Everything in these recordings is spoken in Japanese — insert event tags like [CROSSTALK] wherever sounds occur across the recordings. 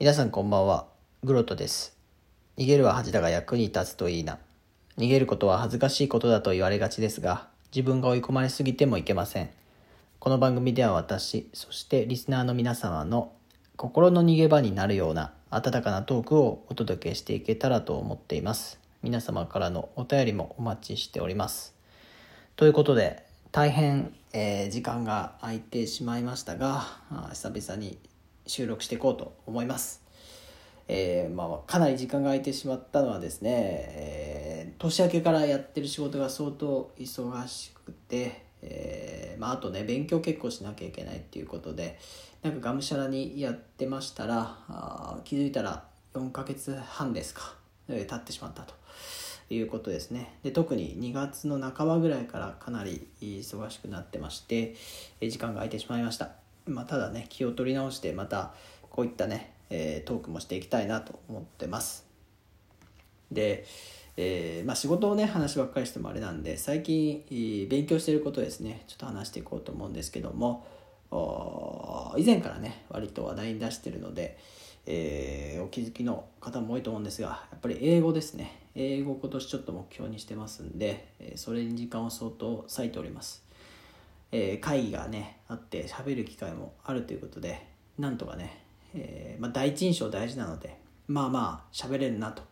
皆さんこんばんは、グロトです。逃げるは恥だが役に立つといいな。逃げることは恥ずかしいことだと言われがちですが、自分が追い込まれすぎてもいけません。この番組では私、そしてリスナーの皆様の心の逃げ場になるような温かなトークをお届けしていけたらと思っています。皆様からのお便りもお待ちしております。ということで大変、えー時間が空いてしまいましたが久々に収録していこうと思います、えーまあ、かなり時間が空いてしまったのはですね、えー年明けからやってる仕事が相当忙しくて、えーまあ、あとね勉強結構しなきゃいけないっていうことでなんかがむしゃらにやってましたらあ気づいたら4ヶ月半ですか、えー経ってしまったと。いうことですね。で特に2月の半ばぐらいからかなり忙しくなってましてえ時間が空いてしまいました、まあ、ただね気を取り直してまたこういったね、えートークもしていきたいなと思ってます。で、えーまあ、仕事をね話ばっかりしてもあれなんで最近勉強してることですね。ちょっと話していこうと思うんですけども以前からね割と話題に出してるので、えーお気づきの方も多いと思うんですがやっぱり英語ですね。英語今年ちょっと目標にしてますんで、えそれに時間を相当割いております、えー会議がねあって喋る機会もあるということでなんとかね、えーまあ、第一印象大事なのでまあまあ喋れるなと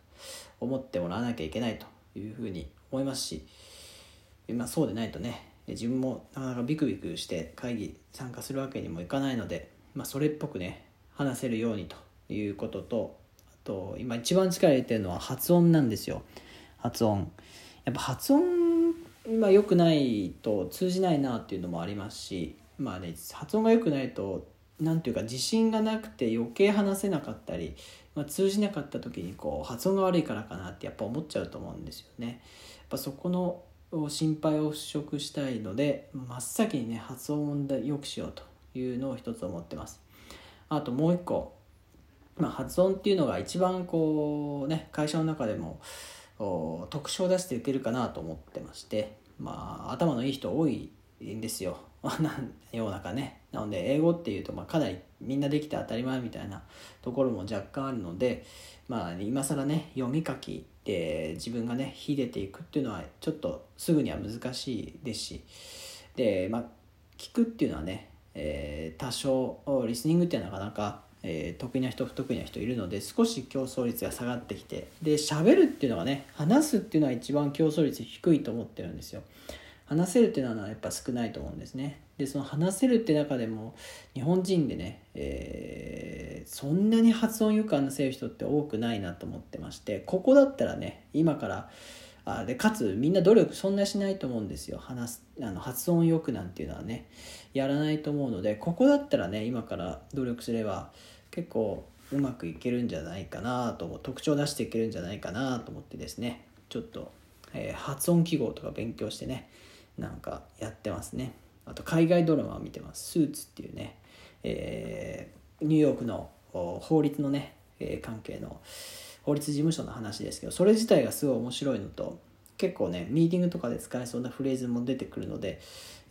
思ってもらわなきゃいけないというふうに思いますしまあ、そうでないとね自分もなかなかビクビクして会議参加するわけにもいかないので、まあ、それっぽくね話せるようにということとあと今一番力入れてるのは発音なんですよ。発音。やっぱ発音が良くないと通じないなっていうのもありますしまあね発音が良くないとなんていうか自信がなくて余計話せなかったり、まあ、通じなかった時にこう発音が悪いからかなってやっぱ思っちゃうと思うんですよね。やっぱそこの心配を払拭したいので真っ先にね発音を良くしようというのを一つ思ってます。あともう一個、まあ、発音っていうのが一番こうね会社の中でもお特徴を出していけるかなと思ってましてまあ頭のいい人多いんですよ。[LAUGHS] 世の中ね。なので英語っていうとまあかなりみんなできて当たり前みたいなところも若干あるのでまあ今更ね読み書きで自分がね秀でていくっていうのはちょっとすぐには難しいですしでまあ聞くっていうのはね、えー多少リスニングっていうのはなかなか、えー得意な人不得意な人いるので少し競争率が下がってきてで喋るっていうのはね話すっていうのは一番競争率低いと思ってるんですよ。話せるっていうのはやっぱ少ないと思うんですね。でその話せるって中でも日本人でね、えーそんなに発音よく話せる人って多くないなと思ってましてここだったらね今からあでかつみんな努力そんなしないと思うんですよ。話すあの発音よくなんていうのはねやらないと思うのでここだったらね今から努力すれば結構うまくいけるんじゃないかなと思う特徴を出していけるんじゃないかなと思ってですねちょっと、えー発音記号とか勉強してねなんかやってますね。あと海外ドラマを見てます。スーツっていうね、えーニューヨークの法律のね、えー関係の法律事務所の話ですけどそれ自体がすごい面白いのと結構ねミーティングとかで使えそうなフレーズも出てくるので、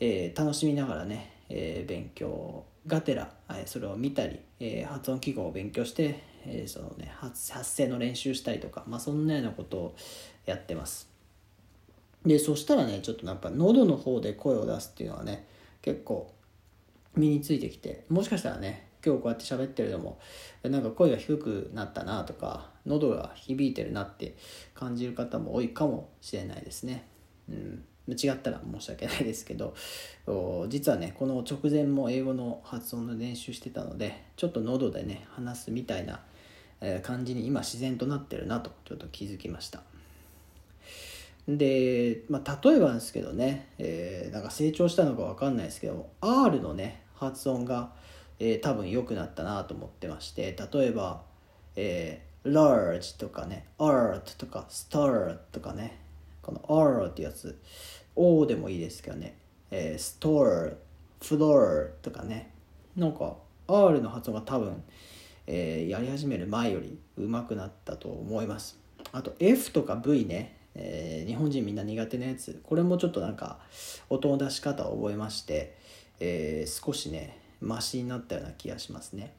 え楽しみながらね、えー勉強がてら、えーそれを見たり、えー発音記号を勉強して、えーそのね、発発声の練習したりとか、まあ、そんなようなことをやってます。でそしたらねちょっとやっぱ喉の方で声を出すっていうのはね結構身についてきてもしかしたらね今日こうやって喋ってるのもなんか声が低くなったなとか喉が響いてるなって感じる方も多いかもしれないですね。うん違ったら申し訳ないですけど [LAUGHS] 実はねこの直前も英語の発音の練習してたのでちょっと喉でね話すみたいな感じに今自然となってるなとちょっと気づきました。で、まあ、例えばですけどね、えーなんか成長したのか分かんないですけど R のね発音が、えー多分良くなったなと思ってまして例えば、えー large とかね art とか star とかねこの R ってやつ O でもいいですけどね、えー store floor とかね。なんか R の発音が多分、えーやり始める前より上手くなったと思います。あと F とか V ね、えー日本人みんな苦手なやつ。これもちょっとなんか音の出し方を覚えまして、えー少しねマシになったような気がしますね。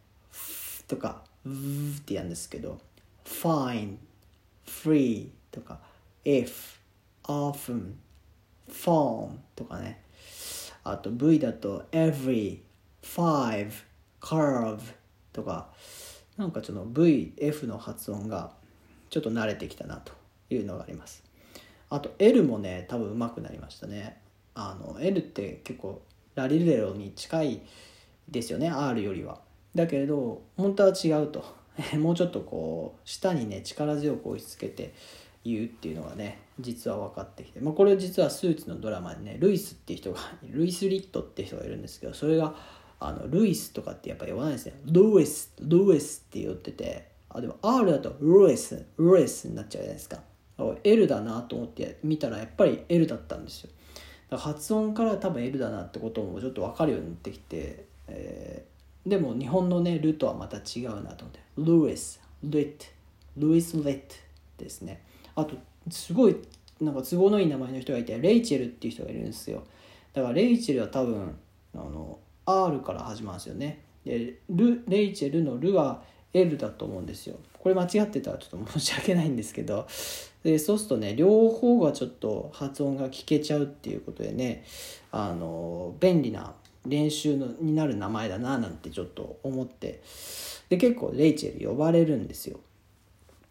とか v ってやるんですけど fine free とか if often phone とかね。あと V だと every five curve とかなんかちょっと VF の発音がちょっと慣れてきたなというのがあります。あと L もね多分上手くなりましたね。あの L って結構ラリレロに近いですよね R よりは。だけれど本当は違うと。[LAUGHS] もうちょっとこう舌にね力強く押し付けて言うっていうのがね実は分かってきて、まあ、これ実はスーツのドラマにねルイスっていう人がルイス・リットって人がいるんですけどそれがあのルイスとかってやっぱ言わないですね。ルイスルイスって言っててあでも R だとルイスルイスになっちゃうじゃないですか。L だなと思って見たらやっぱり L だったんですよ。発音から多分 L だなってこともちょっと分かるようになってきて、えー、でも日本のね「ル」とはまた違うなと思って。ルイスルイットルイス・レットですね。あとすごいなんか都合のいい名前の人がいてレイチェルっていう人がいるんですよ。だからレイチェルは多分あの R から始まるんですよね。でルレイチェルの「ル」は L だと思うんですよ。これ間違ってたらちょっと申し訳ないんですけど。でそうするとね両方がちょっと発音が聞けちゃうっていうことでねあの便利な練習のになる名前だななんてちょっと思って。で結構レイチェル呼ばれるんですよ。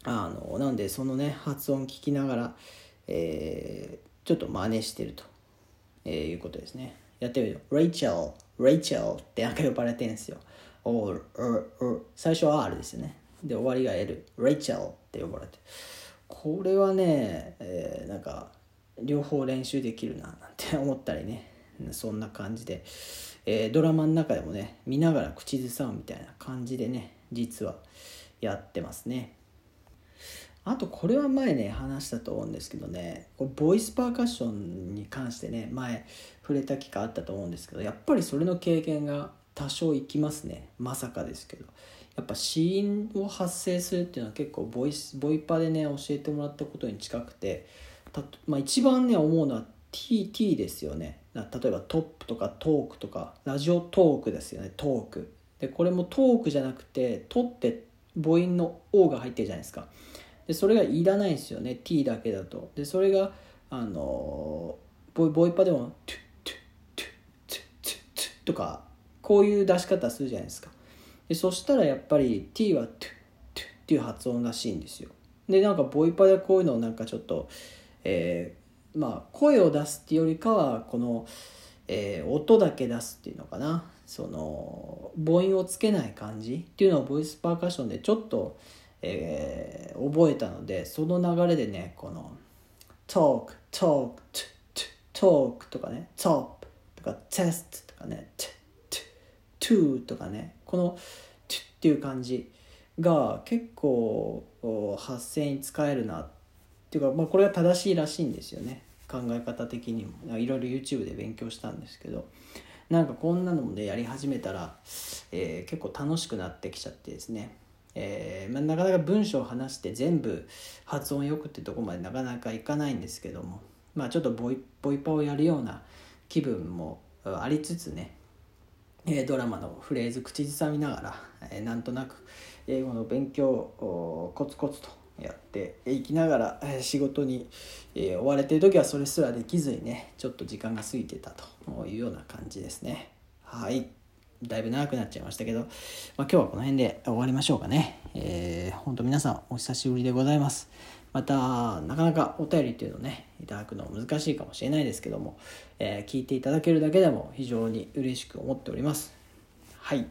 あのなんでそのね発音聞きながら、えー、ちょっと真似してると、えー、いうことですね。やってみると「レイチェルレイチェル」ってなんか呼ばれてんですよ。最初は R ですよね。で終わりが L レイチェルって呼ばれて。これはね、えー、なんか両方練習できるななんて思ったりね。そんな感じで、えー、ドラマの中でもね見ながら口ずさむみたいな感じでね実はやってますね。あとこれは前ね話したと思うんですけどねボイスパーカッションに関してね前触れた機会あったと思うんですけどやっぱりそれの経験が多少いきますね。まさかですけど。やっぱ死因を発生するっていうのは結構ボイスボイパでね教えてもらったことに近くてた、まあ、一番ね思うのは TT ですよね。例えばトップとかトークとかラジオトークですよねトーク。でこれもトークじゃなくて「と」って母音の「O」が入ってるじゃないですか。でそれがいらないんですよね T だけだと。でそれがあのボイボイパでも「トゥトゥトゥトゥトゥトゥ」とかこういう出し方するじゃないですか。でそしたらやっぱり T はトゥトゥっていう発音らしいんですよ。でなんかボイパでこういうのをなんかちょっとえー、まあ声を出すっていうよりかはこの、えー、音だけ出すっていうのかな。その母音をつけない感じっていうのをボイスパーカッションでちょっとえー、覚えたのでその流れでねこの「talk talk talk」とかね「top」とか「test」とかね「to」とかねこの「to」っていう感じが結構発声に使えるなっていうか、まあ、これが正しいらしいんですよね。考え方的にも。いろいろ YouTube で勉強したんですけどなんかこんなのもねやり始めたら、えー、結構楽しくなってきちゃってですね。えー、まあ、なかなか文章を話して全部発音よくってとこまでなかなかいかないんですけども、まあ、ちょっとボイボイパをやるような気分もありつつね、え、ドラマのフレーズ口ずさみながら、え、なんとなく英語の勉強をコツコツとやっていきながら仕事に、追われてる時はそれすらできずにねちょっと時間が過ぎてたというような感じですねはい。だいぶ長くなっちゃいましたけど、まあ、今日はこの辺で終わりましょうかね。えー、本当皆さんお久しぶりでございます。また、なかなかお便りっていうのをね、いただくの難しいかもしれないですけども、えー、聞いていただけるだけでも非常に嬉しく思っております。はい。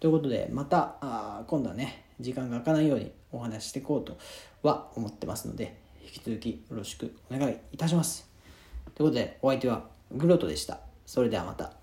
ということで、また、あ今度はね、時間が空かないようにお話ししていこうとは思ってますので、引き続きよろしくお願いいたします。ということで、お相手はグロトでした。それではまた。